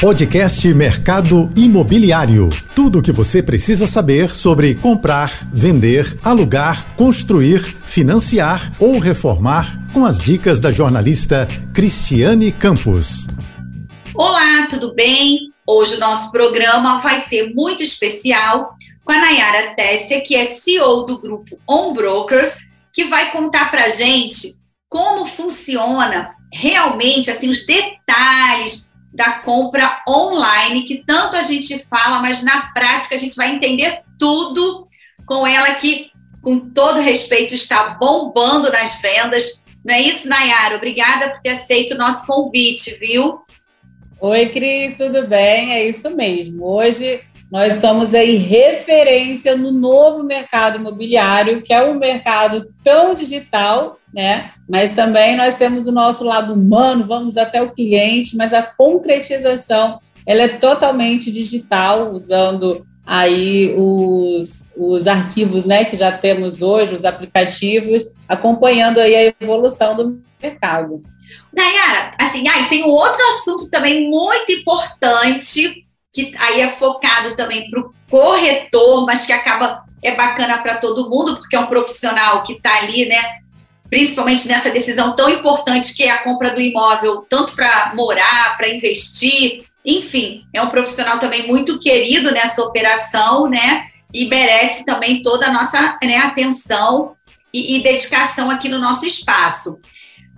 Podcast Mercado Imobiliário. Tudo o que você precisa saber sobre comprar, vender, alugar, construir, financiar ou reformar com as dicas da jornalista Cristiane Campos. Olá, tudo bem? Hoje o nosso programa vai ser muito especial com a Nayara Tessia, que é CEO do grupo On Brokers, que vai contar para gente como funciona realmente assim os detalhes da compra online, que tanto a gente fala, mas na prática a gente vai entender tudo com ela que, com todo respeito, está bombando nas vendas. Não é isso, Nayara? Obrigada por ter aceito o nosso convite, viu? Oi, Cris, tudo bem? É isso mesmo. Hoje nós somos aí referência no novo mercado imobiliário, que é um mercado tão digital, né? Mas também nós temos o nosso lado humano, vamos até o cliente, mas a concretização ela é totalmente digital, usando aí os, os arquivos né, que já temos hoje, os aplicativos, acompanhando aí a evolução do mercado. Nayara, assim, aí tem um outro assunto também muito importante que aí é focado também para o corretor, mas que acaba é bacana para todo mundo, porque é um profissional que está ali, né? Principalmente nessa decisão tão importante que é a compra do imóvel, tanto para morar, para investir, enfim, é um profissional também muito querido nessa operação, né? E merece também toda a nossa né, atenção e, e dedicação aqui no nosso espaço.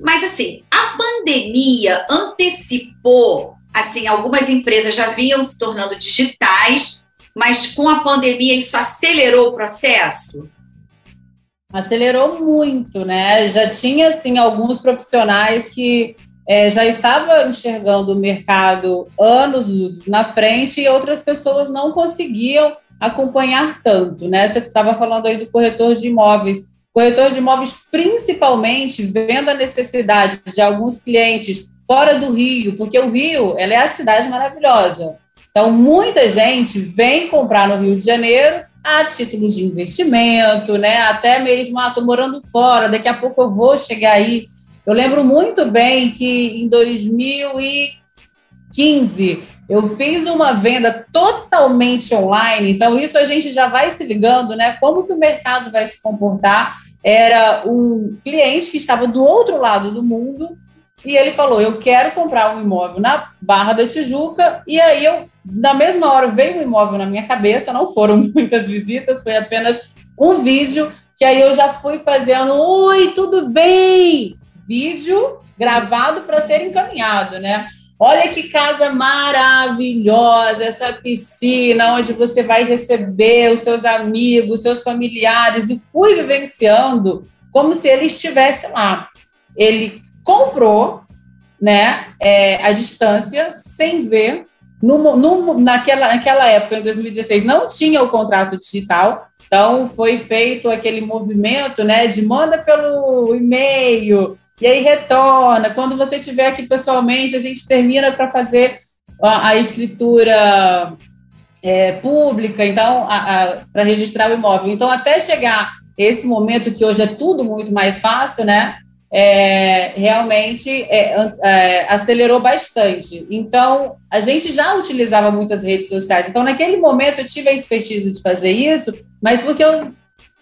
Mas assim, a pandemia antecipou assim, algumas empresas já vinham se tornando digitais, mas com a pandemia isso acelerou o processo? Acelerou muito, né? Já tinha, assim, alguns profissionais que é, já estavam enxergando o mercado anos na frente e outras pessoas não conseguiam acompanhar tanto, né? Você estava falando aí do corretor de imóveis. Corretor de imóveis, principalmente, vendo a necessidade de alguns clientes fora do Rio, porque o Rio ela é a cidade maravilhosa. Então, muita gente vem comprar no Rio de Janeiro a título de investimento, né? Até mesmo, ah, tô morando fora, daqui a pouco eu vou chegar aí. Eu lembro muito bem que em 2015 eu fiz uma venda totalmente online, então isso a gente já vai se ligando, né? Como que o mercado vai se comportar? Era um cliente que estava do outro lado do mundo e ele falou: Eu quero comprar um imóvel na Barra da Tijuca. E aí eu, na mesma hora, veio um imóvel na minha cabeça. Não foram muitas visitas, foi apenas um vídeo. Que aí eu já fui fazendo: Oi, tudo bem? Vídeo gravado para ser encaminhado, né? Olha que casa maravilhosa, essa piscina onde você vai receber os seus amigos, seus familiares, e fui vivenciando como se ele estivesse lá. Ele comprou né, é, a distância sem ver. No, no, naquela, naquela época, em 2016, não tinha o contrato digital, então foi feito aquele movimento né, de manda pelo e-mail e aí retorna. Quando você estiver aqui pessoalmente, a gente termina para fazer a, a escritura é, pública, então, para registrar o imóvel. Então, até chegar esse momento que hoje é tudo muito mais fácil, né? É, realmente é, é, acelerou bastante. Então, a gente já utilizava muitas redes sociais. Então, naquele momento, eu tive a expertise de fazer isso, mas porque eu,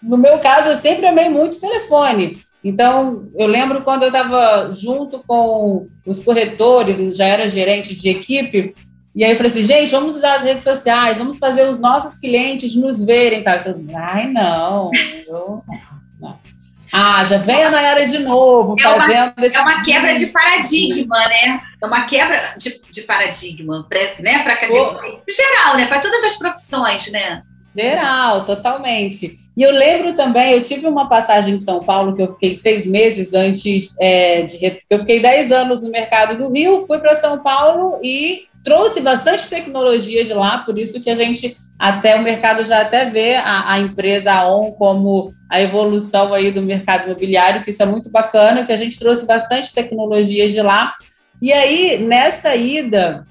no meu caso, eu sempre amei muito telefone. Então, eu lembro quando eu estava junto com os corretores, já era gerente de equipe, e aí eu falei assim, gente, vamos usar as redes sociais, vamos fazer os nossos clientes nos verem. Tá? Eu, Ai, não, eu, não. Ah, já vem a Nayara de novo, é fazendo. Uma, é uma quebra de paradigma, né? É uma quebra de, de paradigma, pra, né? Para categoria geral, né? Para todas as profissões, né? Geral, totalmente. E eu lembro também, eu tive uma passagem em São Paulo que eu fiquei seis meses antes é, de. Eu fiquei dez anos no mercado do Rio, fui para São Paulo e trouxe bastante tecnologia de lá, por isso que a gente até o mercado já até vê a, a empresa ON como a evolução aí do mercado imobiliário, que isso é muito bacana, que a gente trouxe bastante tecnologia de lá. E aí, nessa ida,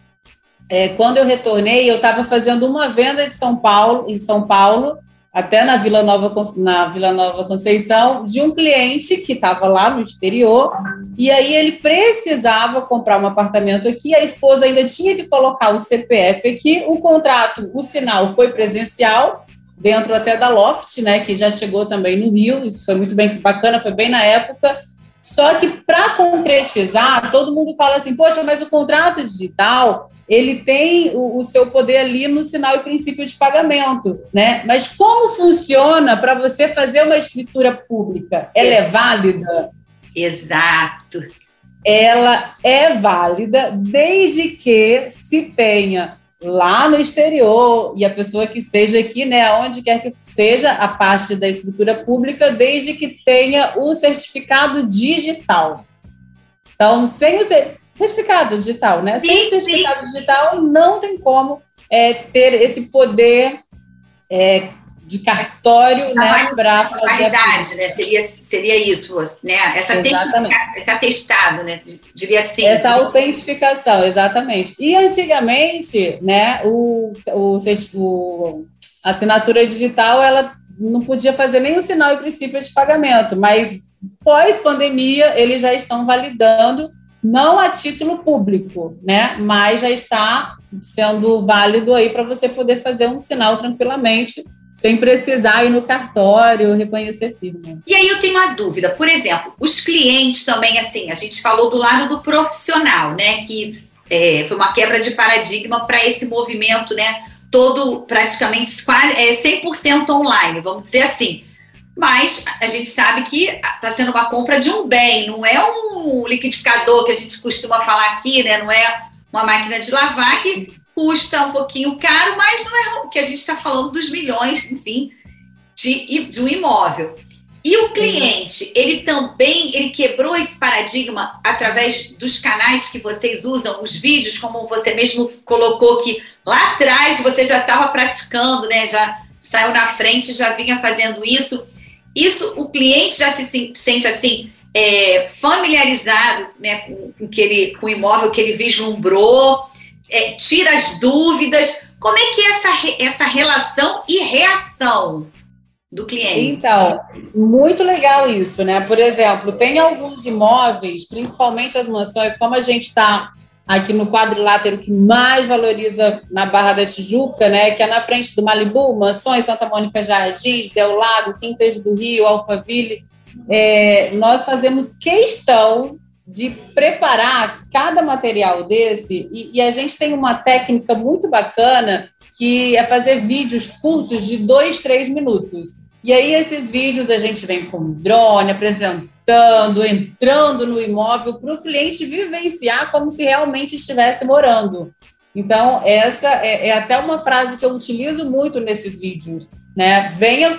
é, quando eu retornei, eu estava fazendo uma venda de São Paulo, em São Paulo, até na Vila Nova, na Vila Nova Conceição, de um cliente que estava lá no exterior, e aí ele precisava comprar um apartamento aqui, a esposa ainda tinha que colocar o CPF aqui, o contrato, o sinal foi presencial, dentro até da Loft, né, que já chegou também no Rio, isso foi muito bem bacana, foi bem na época, só que para concretizar, todo mundo fala assim, poxa, mas o contrato digital, ele tem o, o, seu poder ali no sinal e princípio de pagamento, né? Mas como funciona para você fazer uma escritura pública? Ela é válida? Exato. Ela é válida desde que se tenha lá no exterior e a pessoa que esteja aqui, né, onde quer que seja, a parte da escritura pública, desde que tenha o certificado digital. Então, sem o certificado digital, né? Sim, sem o certificado sim. digital, não tem como é, ter esse poder é, de cartório, né, para validade, né? Seria, seria isso, né? Essa esse atestado, né? Diria assim. Essa autentificação, exatamente. E antigamente, né, o, o, o a assinatura digital, ela não podia fazer nem o sinal e princípio de pagamento, mas pós-pandemia eles já estão validando não a título público, né? Mas já está sendo válido aí para você poder fazer um sinal tranquilamente sem precisar ir no cartório reconhecer firma. E aí eu tenho uma dúvida, por exemplo, os clientes também, assim, a gente falou do lado do profissional, né, que é, foi uma quebra de paradigma para esse movimento, né, todo praticamente quase é 100% online, vamos dizer assim. Mas a gente sabe que está sendo uma compra de um bem, não é um liquidificador que a gente costuma falar aqui, né? Não é uma máquina de lavar que custa um pouquinho caro, mas não é o que a gente está falando dos milhões, enfim, de, de um imóvel. E o cliente, ele também ele quebrou esse paradigma através dos canais que vocês usam, os vídeos, como você mesmo colocou que lá atrás você já estava praticando, né? Já saiu na frente, já vinha fazendo isso. Isso, o cliente já se sente assim é, familiarizado, né, com, com, que ele, com o imóvel que ele vislumbrou é, tira as dúvidas. Como é que é essa, essa relação e reação do cliente? Então, muito legal isso, né? Por exemplo, tem alguns imóveis, principalmente as mansões, como a gente está aqui no quadrilátero que mais valoriza na Barra da Tijuca, né, que é na frente do Malibu, Mansões, Santa Mônica Jardins, Del Lago, Quintas do Rio, Alphaville, é, nós fazemos questão de preparar cada material desse, e, e, a gente tem uma técnica muito bacana que é fazer vídeos curtos de dois, três minutos. E aí, esses vídeos a gente vem com drone, apresentando, entrando no imóvel para o cliente vivenciar como se realmente estivesse morando. Então, essa é, é, até uma frase que eu utilizo muito nesses vídeos, né? Venha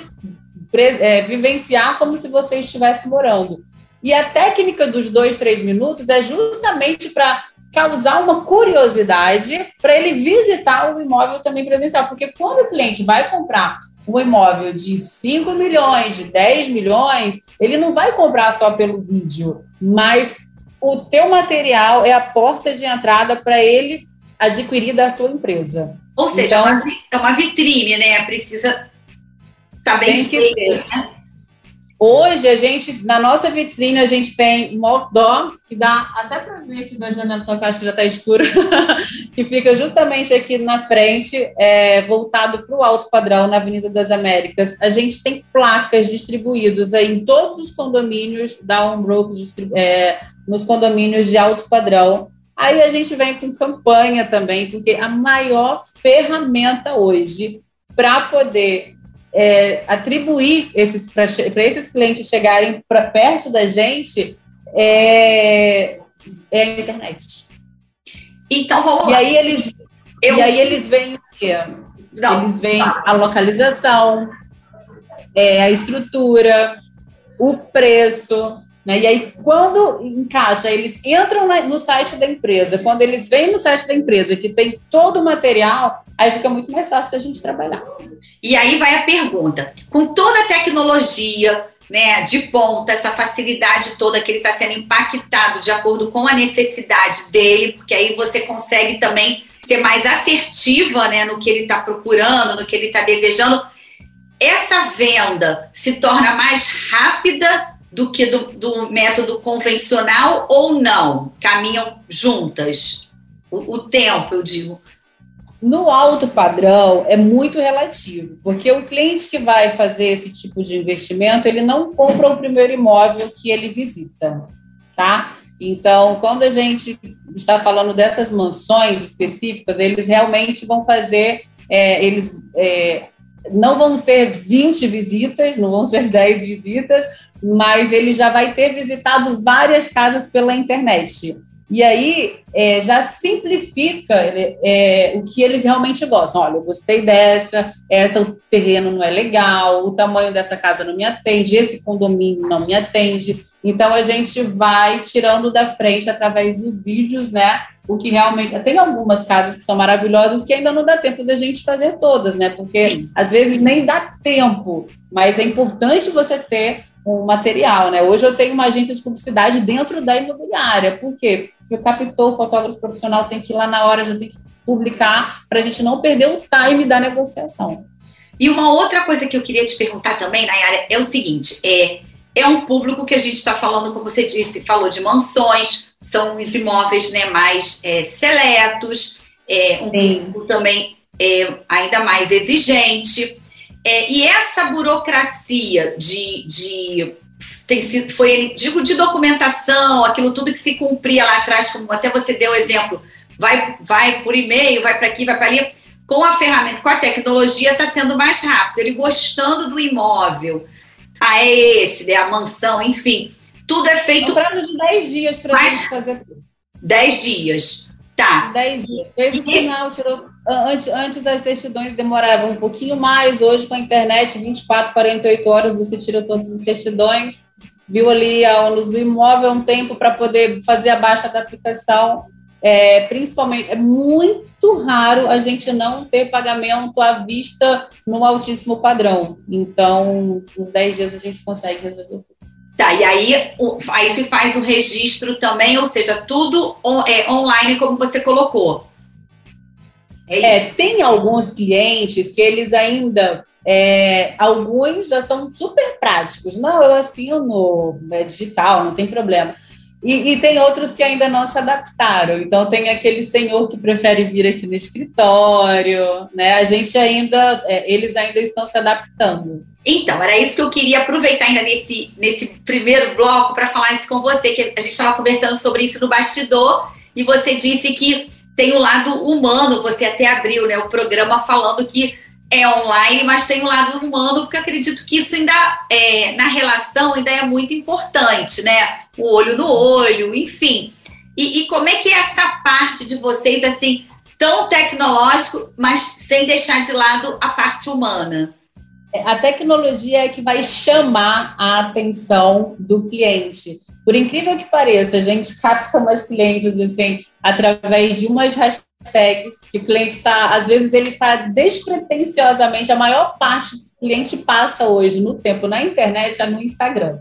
é, vivenciar como se você estivesse morando. E a técnica dos dois, três minutos é justamente para causar uma curiosidade para ele visitar o imóvel também presencial. Porque quando o cliente vai comprar um imóvel de 5 milhões, de 10 milhões, ele não vai comprar só pelo vídeo, mas o teu material é a porta de entrada para ele adquirir da tua empresa. Ou seja, então, é uma vitrine, né? Precisa estar tá bem feito, né? Hoje, a gente, na nossa vitrine, a gente tem um outdoor, que dá até para ver aqui da janela, só que acho que já está escuro, que fica justamente aqui na frente, é, voltado para o alto padrão, na Avenida das Américas. A gente tem placas distribuídas aí em todos os condomínios da Unbroke, é, nos condomínios de alto padrão. Aí a gente vem com campanha também, porque a maior ferramenta hoje para poder é, atribuir esses para esses clientes chegarem para perto da gente é, é, a internet. Então vamos e lá. Aí eles, Eu... E aí eles veem o quê? Não, eles veem tá. a localização, é, a estrutura, o preço, né? E aí, quando encaixa, eles entram no site da empresa, quando eles vêm no site da empresa, que tem todo o material, aí fica muito mais fácil da gente trabalhar. E aí vai a pergunta: com toda a tecnologia, né, de ponta, essa facilidade toda que ele está sendo impactado de acordo com a necessidade dele, porque aí você consegue também ser mais assertiva né, no que ele está procurando, no que ele está desejando. essa venda se torna mais rápida do que do, do método convencional ou não? Caminham juntas? O, o tempo, eu digo. No alto padrão é muito relativo, porque o cliente que vai fazer esse tipo de investimento, ele não compra o primeiro imóvel que ele visita, tá? Então, quando a gente está falando dessas mansões específicas, eles realmente vão fazer, é, eles é, não vão ser 20 visitas, não vão ser 10 visitas, mas ele já vai ter visitado várias casas pela internet. E aí é, já simplifica é, o que eles realmente gostam. Olha, eu gostei dessa, essa o terreno não é legal, o tamanho dessa casa não me atende, esse condomínio não me atende. Então a gente vai tirando da frente através dos vídeos, né? O que realmente. Tem algumas casas que são maravilhosas que ainda não dá tempo da gente fazer todas, né? Porque às vezes nem dá tempo, mas é importante você ter um material, né? Hoje eu tenho uma agência de publicidade dentro da imobiliária. Por quê? Porque captou o fotógrafo profissional tem que ir lá na hora, já tem que publicar, para a gente não perder o time da negociação. E uma outra coisa que eu queria te perguntar também, Nayara, é o seguinte: é, é um público que a gente está falando, como você disse, falou de mansões, são os imóveis né, mais é, seletos, é, um Sim. público também é, ainda mais exigente. É, e essa burocracia de, de tem sido, foi, digo, de documentação, aquilo tudo que se cumpria lá atrás, como até você deu o exemplo, vai, vai por e-mail, vai para aqui, vai para ali, com a ferramenta, com a tecnologia, está sendo mais rápido. Ele gostando do imóvel, ah, é esse, né, a mansão, enfim, tudo é feito. É um prazo de 10 dias para a gente fazer tudo. 10 dias. Tá. 10 dias. Fez o sinal, tirou Antes, antes as certidões demoravam um pouquinho mais, hoje com a internet, 24, 48 horas você tira todas as certidões, viu ali a luz do imóvel, um tempo para poder fazer a baixa da aplicação. É, principalmente, é muito raro a gente não ter pagamento à vista no altíssimo padrão. Então, nos 10 dias a gente consegue resolver tudo. Tá, e aí, aí se faz o registro também, ou seja, tudo on, é, online, como você colocou. É, tem alguns clientes que eles ainda. É, alguns já são super práticos. Não, eu assino é, digital, não tem problema. E, e, tem outros que ainda não se adaptaram. Então, tem aquele senhor que prefere vir aqui no escritório, né? A gente ainda, é, eles ainda estão se adaptando. Então, era isso que eu queria aproveitar ainda nesse, nesse primeiro bloco para falar isso com você, que a gente estava conversando sobre isso no bastidor, e você disse que tem o lado humano, você até abriu né, o programa falando que é online, mas tem o lado humano, porque acredito que isso ainda é, na relação ainda é muito importante, né? O olho no olho, enfim. E, e como é que é essa parte de vocês, assim, tão tecnológico, mas sem deixar de lado a parte humana? É, a tecnologia é que vai chamar a atenção do cliente. Por incrível que pareça, a gente capta mais clientes assim através de umas hashtags que o cliente está, às vezes ele está despretensiosamente, a maior parte do cliente passa hoje no tempo na internet é no Instagram.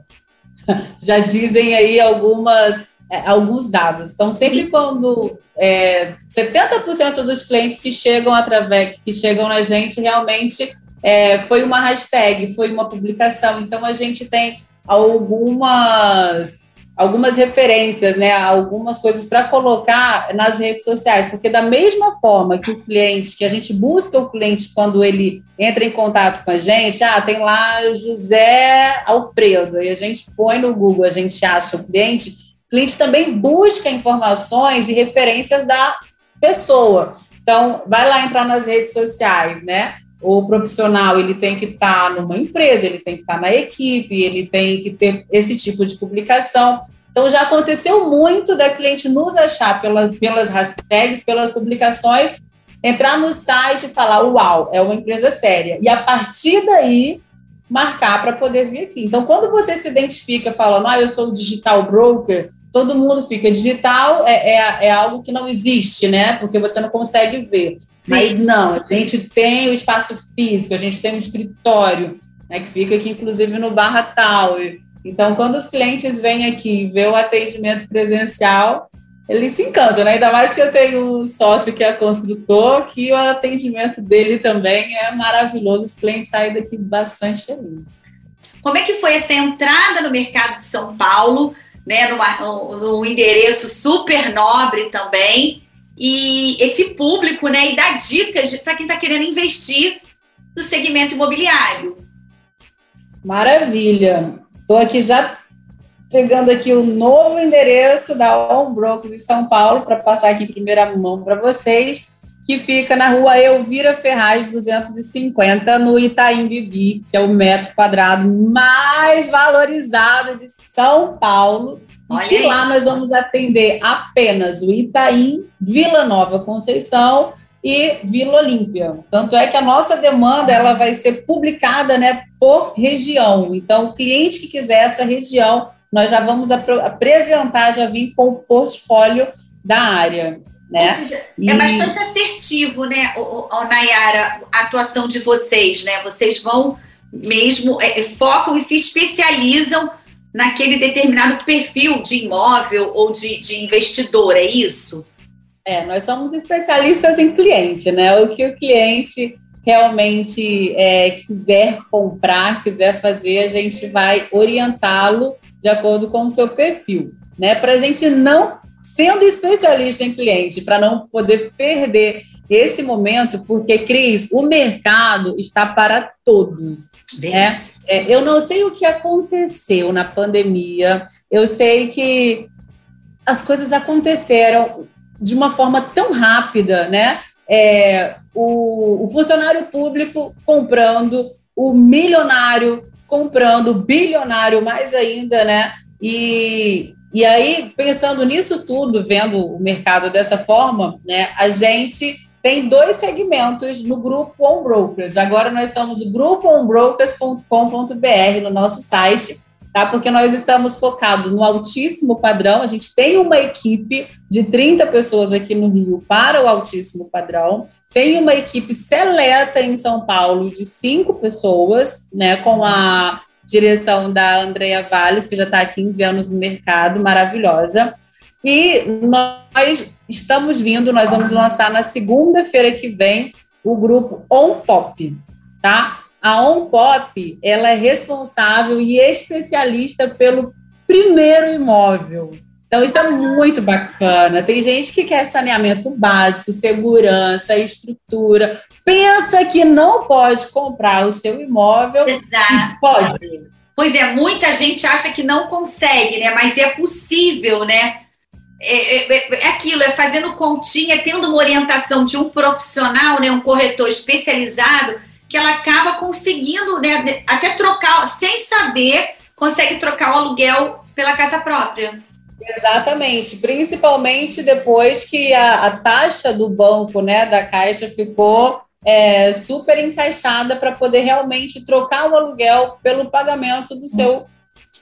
Já dizem aí algumas é, alguns dados. Então, sempre quando é, 70% dos clientes que chegam através, que chegam na gente, realmente é, foi uma hashtag, foi uma publicação. Então, a gente tem algumas algumas referências, né, algumas coisas para colocar nas redes sociais, porque da mesma forma que o cliente, que a gente busca o cliente quando ele entra em contato com a gente, ah, tem lá José Alfredo, e a gente põe no Google, a gente acha o cliente, o cliente também busca informações e referências da pessoa. Então, vai lá entrar nas redes sociais, né? O profissional ele tem que estar tá numa empresa, ele tem que estar tá na equipe, ele tem que ter esse tipo de publicação. Então já aconteceu muito da cliente nos achar pelas, pelas hashtags, pelas publicações, entrar no site e falar: Uau, é uma empresa séria. E a partir daí marcar para poder vir aqui. Então, quando você se identifica falando, ah, eu sou digital broker, todo mundo fica digital, é, é, é algo que não existe, né? Porque você não consegue ver. Mas não, a gente tem o espaço físico, a gente tem um escritório, né, que fica aqui, inclusive, no Barra Tower. Então, quando os clientes vêm aqui ver o atendimento presencial, eles se encantam, né? Ainda mais que eu tenho um sócio que é construtor, que o atendimento dele também é maravilhoso. Os clientes saem daqui bastante felizes. Como é que foi essa entrada no mercado de São Paulo, né? Num endereço super nobre também. E esse público, né? E dar dicas para quem está querendo investir no segmento imobiliário. Maravilha. Estou aqui já pegando aqui o novo endereço da On Broker de São Paulo para passar aqui em primeira mão para vocês, que fica na rua Elvira Ferraz 250, no Itaim Bibi, que é o metro quadrado mais valorizado de São Paulo. Olha e lá nós vamos atender apenas o Itaim, Vila Nova Conceição e Vila Olímpia. Tanto é que a nossa demanda ela vai ser publicada né, por região. Então, o cliente que quiser essa região, nós já vamos ap apresentar, já vir com o portfólio da área. Né? Seja, é e... É bastante assertivo, né, o, o, Nayara, a atuação de vocês, né? Vocês vão mesmo, é, é, focam e se especializam naquele determinado perfil de imóvel ou de, de investidor, é isso? É, nós somos especialistas em cliente, né? O que o cliente realmente é, quiser comprar, quiser fazer, a gente vai orientá-lo de acordo com o seu perfil, né? Para a gente não, sendo especialista em cliente, para não poder perder esse momento, porque, Cris, o mercado está para todos, Bem. né? É, eu não sei o que aconteceu na pandemia, eu sei que as coisas aconteceram de uma forma tão rápida, né? É, o, o funcionário público comprando, o milionário comprando, o bilionário mais ainda, né? E, e aí, pensando nisso tudo, vendo o mercado dessa forma, né, a gente tem dois segmentos no grupo On Brokers. Agora nós somos o grupo onbrokers.com.br no nosso site tá? Porque nós estamos focados no altíssimo padrão. A gente tem uma equipe de 30 pessoas aqui no Rio para o altíssimo padrão. Tem uma equipe seleta em São Paulo de cinco pessoas, né? Com a direção da Andrea Valles, que já está há 15 anos no mercado, maravilhosa. E nós estamos vindo, nós vamos lançar na segunda-feira que vem o grupo On Pop, tá? A OnPop, ela é responsável e especialista pelo primeiro imóvel. Então, isso é muito bacana. Tem gente que quer saneamento básico, segurança, estrutura. Pensa que não pode comprar o seu imóvel. Exato. Pode. Pois é, muita gente acha que não consegue, né? Mas é possível, né? É, é, é, aquilo, é fazendo continha, tendo uma orientação de um profissional, né, um corretor especializado, que ela acaba conseguindo, né, até trocar, sem saber, consegue trocar o aluguel pela casa própria. Exatamente, principalmente depois que a, a taxa do banco, né, da Caixa ficou é, super encaixada para poder realmente trocar o aluguel pelo pagamento do seu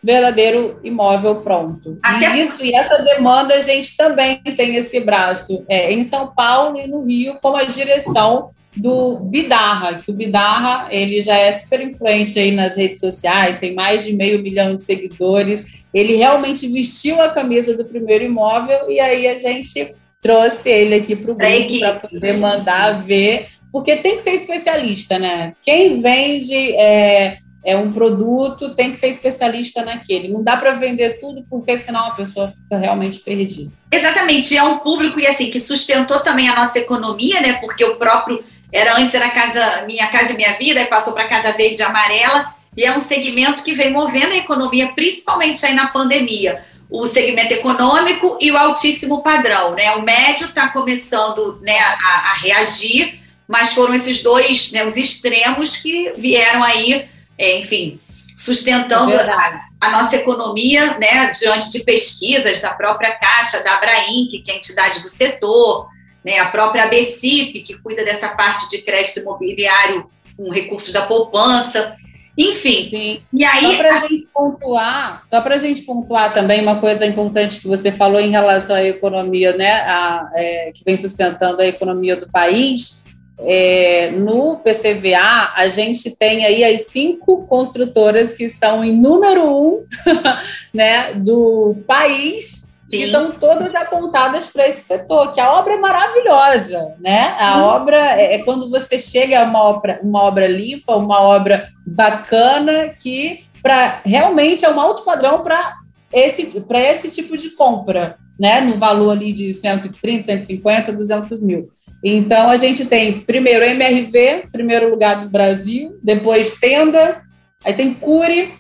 verdadeiro imóvel pronto. Até e isso e essa demanda a gente também tem esse braço é, em São Paulo e no Rio como a direção do Bidarra, que o Bidarra ele já é super influente aí nas redes sociais, tem mais de meio milhão de seguidores. Ele realmente vestiu a camisa do primeiro imóvel e aí a gente trouxe ele aqui para o grupo para poder mandar ver, porque tem que ser especialista, né? Quem vende é, é um produto tem que ser especialista naquele. Não dá para vender tudo porque senão a pessoa fica realmente perdida. Exatamente, é um público e assim que sustentou também a nossa economia, né? Porque o próprio era antes era casa Minha Casa e Minha Vida, e passou para Casa Verde e Amarela, e é um segmento que vem movendo a economia, principalmente aí na pandemia. O segmento econômico e o altíssimo padrão, né? O médio está começando né, a, a, reagir, mas foram esses dois, né, os extremos que vieram aí, é, enfim, sustentando é a, a, nossa economia, né, diante de pesquisas da própria Caixa, da Abrainc, que é a entidade do setor, né, a própria ABCIP, que cuida dessa parte de crédito imobiliário com recursos da poupança, enfim. Sim. E aí, só para a gente pontuar, só para a gente pontuar também uma coisa importante que você falou em relação à economia, né, a, é, que vem sustentando a economia do país. É, no PCVA, a gente tem aí as cinco construtoras que estão em número um né, do país que são todas apontadas para esse setor, que a obra é maravilhosa, né? A hum. obra é, é quando você chega a uma obra, uma obra limpa, uma obra bacana, que para realmente é um alto padrão para esse, esse tipo de compra, né? No valor ali de 130, 150, 200 mil. Então, a gente tem primeiro MRV, primeiro lugar do Brasil, depois Tenda, aí tem Cure,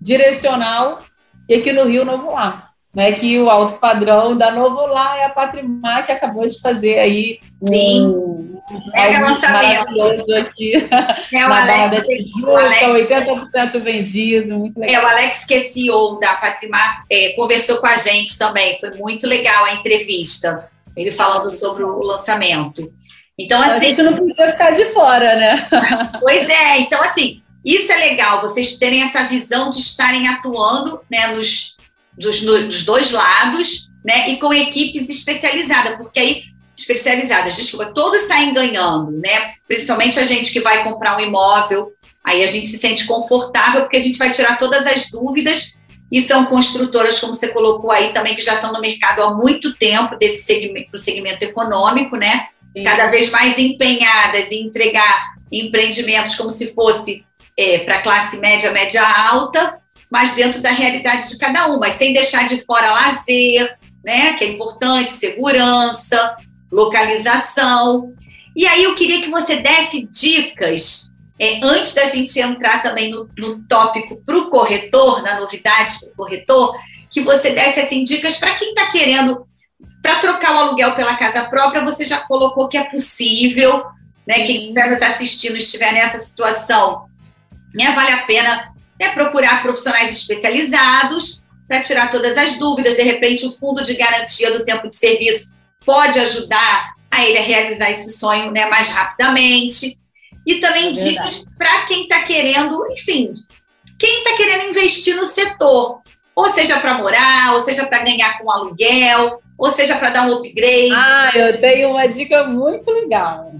Direcional e aqui no Rio Novo Lar né, que o alto padrão da Novo Lá é a Patrimar, que acabou de fazer aí Sim. um, mega lançamento aqui é, o Alex, Tijuca, o Alex, 80% vendido, muito legal. É, o Alex, que é CEO da Patrimar, é, conversou com a gente também, foi muito legal a entrevista, ele falando sobre o lançamento. Então, assim, a gente não podia ficar de fora, né? Pois é, então assim, isso é legal, vocês terem essa visão de estarem atuando né, nos dos, dos dois lados, né? E com equipes especializadas, porque aí especializadas, desculpa, todos saem ganhando, né? Principalmente a gente que vai comprar um imóvel, aí a gente se sente confortável porque a gente vai tirar todas as dúvidas e são construtoras, como você colocou aí também, que já estão no mercado há muito tempo desse segmento, segmento econômico, né? Sim. Cada vez mais empenhadas em entregar empreendimentos como se fosse é, para classe média, média alta, mas dentro da realidade de cada um, mas sem deixar de fora lazer, né, que é importante, segurança, localização. E aí eu queria que você desse dicas, é, antes da gente entrar também no, no tópico para o corretor, na novidade para o corretor, que você desse assim, dicas para quem está querendo, para trocar o aluguel pela casa própria, você já colocou que é possível, né? Quem estiver nos assistindo estiver nessa situação, né, vale a pena é procurar profissionais especializados para tirar todas as dúvidas. De repente, o fundo de garantia do tempo de serviço pode ajudar a ele a realizar esse sonho né, mais rapidamente. E também é dicas para quem está querendo, enfim, quem está querendo investir no setor, ou seja para morar, ou seja para ganhar com aluguel, ou seja para dar um upgrade. Ah, eu tenho uma dica muito legal.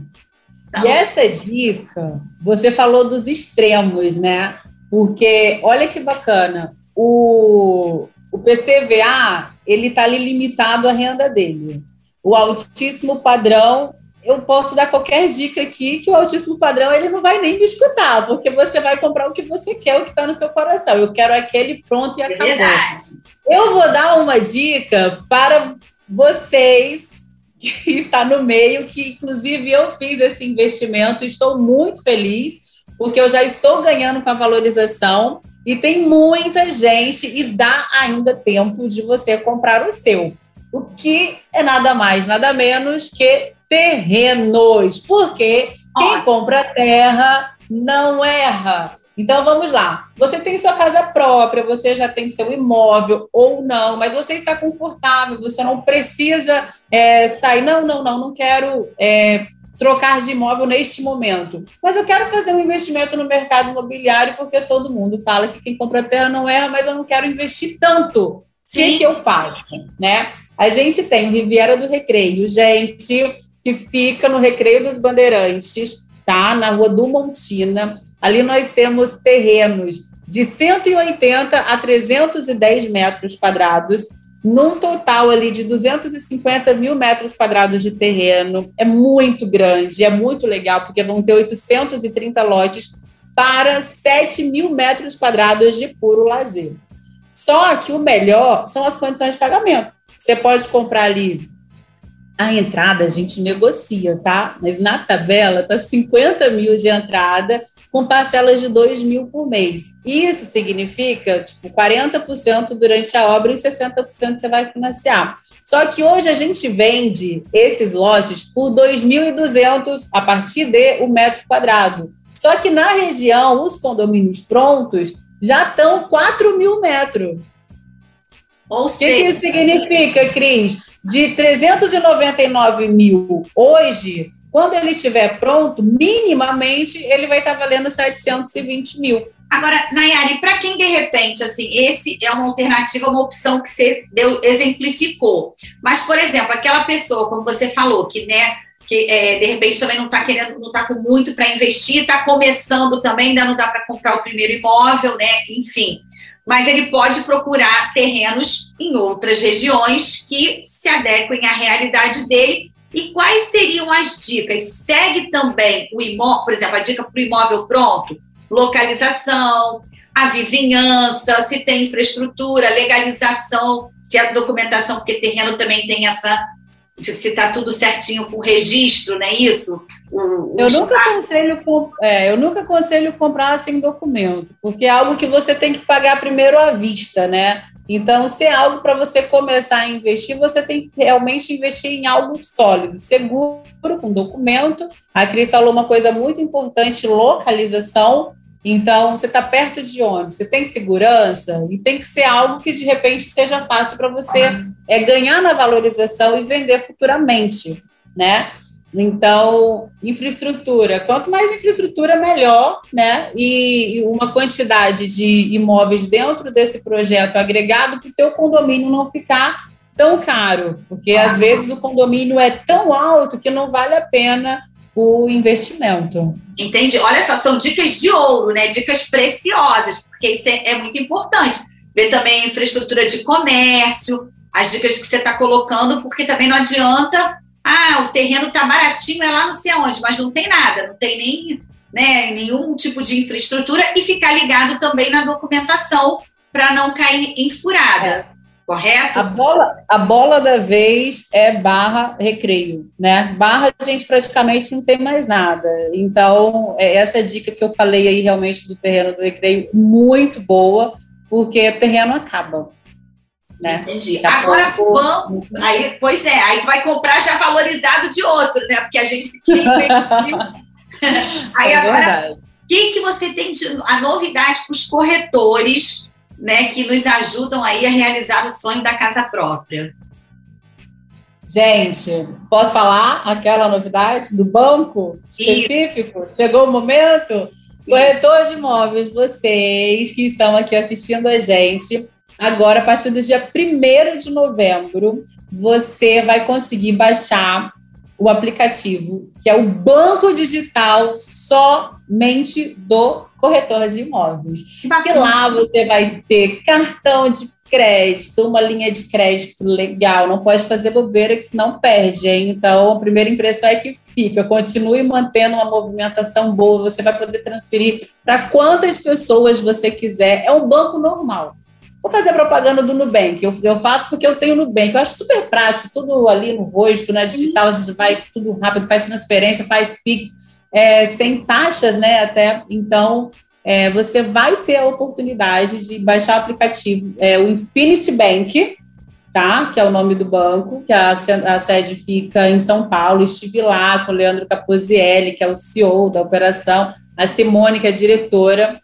Então, e essa dica, você falou dos extremos, né? Porque, olha que bacana, o, o PCVA, ele está ali limitado à renda dele. O altíssimo padrão, eu posso dar qualquer dica aqui que o altíssimo padrão ele não vai nem me escutar, porque você vai comprar o que você quer, o que está no seu coração. Eu quero aquele pronto e é acabou. Verdade. Eu vou dar uma dica para vocês que está no meio, que inclusive eu fiz esse investimento, estou muito feliz porque eu já estou ganhando com a valorização e tem muita gente e dá ainda tempo de você comprar o seu. O que é nada mais, nada menos que terrenos. Porque quem compra terra não erra. Então vamos lá. Você tem sua casa própria, você já tem seu imóvel ou não, mas você está confortável, você não precisa é, sair. Não, não, não, não quero é, trocar de imóvel neste momento. Mas eu quero fazer um investimento no mercado imobiliário porque todo mundo fala que quem compra terra não erra, mas eu não quero investir tanto. O que, que eu faço? Né? A gente tem Riviera do Recreio, gente, que fica no Recreio dos Bandeirantes, tá? Na Rua do Montina. Ali nós temos terrenos de 180 a 310 metros quadrados num total ali de 250 mil metros quadrados de terreno. É muito grande, é muito legal, porque vão ter 830 lotes para 7 mil metros quadrados de puro lazer. Só que o melhor são as condições de pagamento. Você pode comprar ali a entrada, a gente negocia, tá? Mas na tabela tá 50 mil de entrada com parcelas de 2 mil por mês. Isso significa, tipo, 40% durante a obra e 60% você vai financiar. Só que hoje a gente vende esses lotes por 2.200 a partir de um metro quadrado. Só que na região, os condomínios prontos já estão 4 mil metros. O que, que isso significa, Cris? De 399 mil hoje, quando ele estiver pronto, minimamente ele vai estar valendo 720 mil. Agora, Nayari, para quem de repente, assim, esse é uma alternativa, uma opção que você deu, exemplificou. Mas, por exemplo, aquela pessoa, como você falou, que, né, que é, de repente também não está querendo, não está com muito para investir, está começando também, ainda não dá para comprar o primeiro imóvel, né? Enfim. Mas ele pode procurar terrenos em outras regiões que se adequem à realidade dele. E quais seriam as dicas? Segue também o imóvel, por exemplo, a dica para o imóvel pronto, localização, a vizinhança, se tem infraestrutura, legalização, se a documentação, porque terreno também tem essa se está tudo certinho com o registro, não é isso? O, o eu, nunca aconselho, é, eu nunca aconselho comprar sem documento, porque é algo que você tem que pagar primeiro à vista, né? Então, se é algo para você começar a investir, você tem que realmente investir em algo sólido, seguro, com documento. A Cris falou uma coisa muito importante: localização. Então, você está perto de onde? Você tem segurança e tem que ser algo que de repente seja fácil para você é, ganhar na valorização e vender futuramente, né? Então, infraestrutura. Quanto mais infraestrutura, melhor, né? E, e uma quantidade de imóveis dentro desse projeto agregado para o teu condomínio não ficar tão caro, porque às vezes o condomínio é tão alto que não vale a pena o investimento. Entendi. Olha só, são dicas de ouro, né? Dicas preciosas, porque isso é, é muito importante. Ver também a infraestrutura de comércio, as dicas que você está colocando, porque também não adianta, ah, o terreno está baratinho, é lá não sei aonde, mas não tem nada, não tem nem né, nenhum tipo de infraestrutura e ficar ligado também na documentação para não cair em furada. É correto? A bola, a bola da vez é barra recreio, né? Barra a gente praticamente não tem mais nada. Então, é essa dica que eu falei aí realmente do terreno do recreio, muito boa, porque terreno acaba. Né? Entendi. Agora, vamos. Aí, pois é, aí tu vai comprar já valorizado de outro, né? Porque a gente aí é agora, o que, que você tem de a novidade para os corretores né, que nos ajudam aí a realizar o sonho da casa própria. Gente, posso falar aquela novidade do banco específico? Isso. Chegou o momento? Corretor de imóveis, vocês que estão aqui assistindo a gente, agora, a partir do dia 1 de novembro, você vai conseguir baixar o aplicativo, que é o banco digital somente do corretor de imóveis. Que lá você vai ter cartão de crédito, uma linha de crédito legal, não pode fazer bobeira que senão perde, hein? Então, a primeira impressão é que fica, continue mantendo uma movimentação boa, você vai poder transferir para quantas pessoas você quiser. É um banco normal. Vou fazer propaganda do Nubank. Eu, eu faço porque eu tenho Nubank. Eu acho super prático, tudo ali no rosto, né? Digital, a gente vai tudo rápido, faz transferência, faz Pix, é, sem taxas, né? Até então, é, você vai ter a oportunidade de baixar o aplicativo, é, o Infinity Bank, tá? Que é o nome do banco, que a, a sede fica em São Paulo. Estive lá com o Leandro Caposielli, que é o CEO da operação, a Simone, que é diretora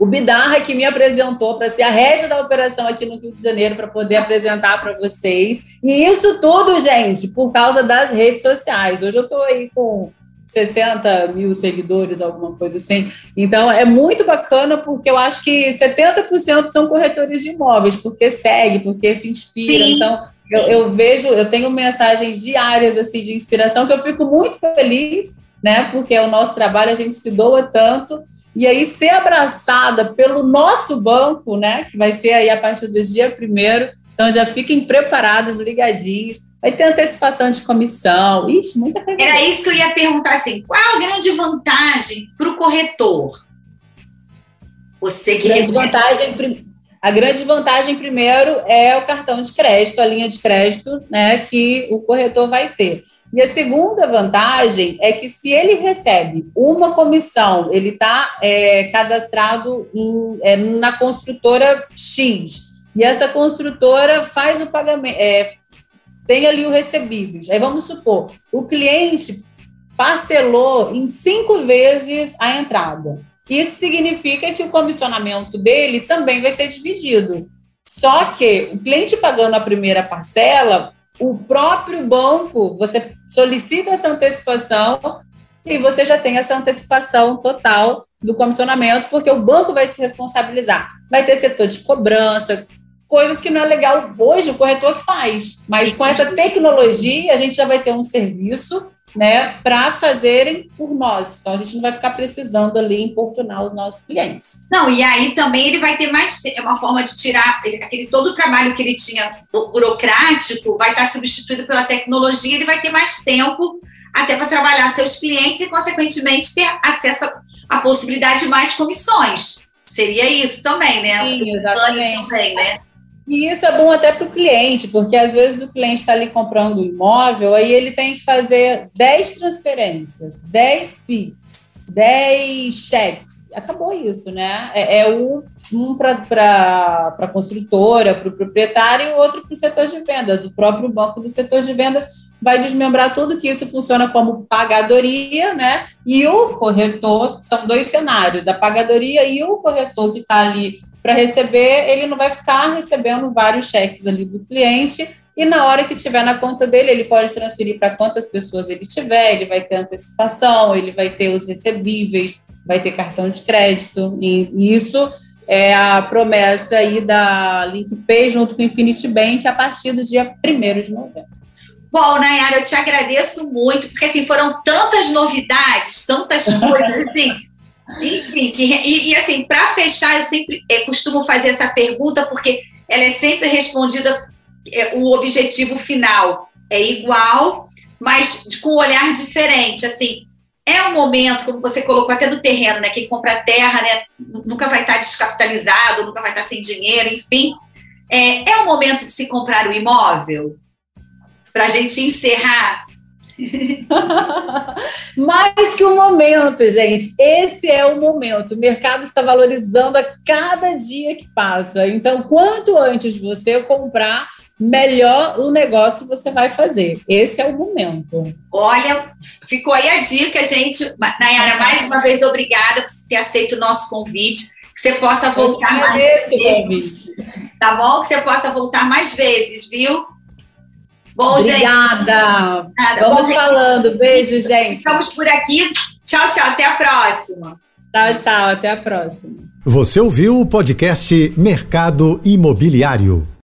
o Bidarra que me apresentou para ser a régia da operação aqui no Rio de Janeiro para poder apresentar para vocês. E isso tudo, gente, por causa das redes sociais. Hoje eu estou aí com 60 mil seguidores, alguma coisa assim. Então é muito bacana porque eu acho que 70% são corretores de imóveis, porque segue, porque se inspira. Sim. Então eu, eu, vejo, eu tenho mensagens diárias assim de inspiração que eu fico muito feliz, né? Porque é o nosso trabalho, a gente se doa tanto e aí ser abraçada pelo nosso banco, né, que vai ser aí a partir do dia primeiro, então já fiquem preparados, ligadinhos, vai ter antecipação de comissão, Ixi, muita coisa. Era isso que eu ia perguntar, assim, qual a grande vantagem para o corretor? Você que... Grande vantagem, a grande vantagem, primeiro, é o cartão de crédito, a linha de crédito, né, que o corretor vai ter. E a segunda vantagem é que se ele recebe uma comissão, ele está é, cadastrado em, é, na construtora X, e essa construtora faz o pagamento, é, tem ali o recebíveis. Aí vamos supor, o cliente parcelou em cinco vezes a entrada. Isso significa que o comissionamento dele também vai ser dividido. Só que o cliente pagando a primeira parcela, o próprio banco, você solicita essa antecipação e você já tem essa antecipação total do comissionamento, porque o banco vai se responsabilizar. Vai ter setor de cobrança, coisas que não é legal hoje o corretor que faz. Mas com essa tecnologia, a gente já vai ter um serviço né, para fazerem por nós. Então a gente não vai ficar precisando ali importunar os nossos clientes. Não, e aí também ele vai ter mais é uma forma de tirar aquele todo o trabalho que ele tinha burocrático, vai estar substituído pela tecnologia, ele vai ter mais tempo até para trabalhar seus clientes e consequentemente ter acesso à possibilidade de mais comissões. Seria isso também, né? Sim, exatamente. Também, né? E isso é bom até para o cliente, porque às vezes o cliente está ali comprando um imóvel, aí ele tem que fazer 10 transferências, 10 PIX, 10 cheques. Acabou isso, né? É, é um, para a construtora, para o proprietário e outro para o setor de vendas. O próprio banco do setor de vendas vai desmembrar tudo que isso funciona como pagadoria, né? E o corretor, são dois cenários, da pagadoria e o corretor que está ali para receber, ele não vai ficar recebendo vários cheques ali do cliente, e na hora que tiver na conta dele, ele pode transferir para quantas pessoas ele tiver, ele vai ter antecipação, ele vai ter os recebíveis, vai ter cartão de crédito, e isso é a promessa aí da LinkPay junto com o Infinity Bank a partir do dia 1 de novembro. Bom, Nayara, eu te agradeço muito, porque assim, foram tantas novidades, tantas coisas, assim, enfim, que, e, e assim, para fechar, eu sempre é, costumo fazer essa pergunta, porque ela é sempre respondida, é, o objetivo final é igual, mas com um olhar diferente. Assim, é um momento, como você colocou até do terreno, né? Quem compra terra, né? Nunca vai estar descapitalizado, nunca vai estar sem dinheiro, enfim. É, é o momento de se comprar o imóvel? Para a gente encerrar Mais que um momento, gente. Esse é o momento. O mercado está valorizando a cada dia que passa. Então, quanto antes você comprar, melhor o negócio você vai fazer. Esse é o momento. Olha, ficou aí a dica, gente. Nayara, mais uma vez, obrigada por ter aceito o nosso convite. Que você possa voltar mais vezes. Convite. Tá bom? Que você possa voltar mais vezes, viu? Bom, Obrigada. gente. Vamos Bom, falando. Beijo, gente. Estamos por aqui. Tchau, tchau. Até a próxima. Tchau, tchau. Até a próxima. Você ouviu o podcast Mercado Imobiliário.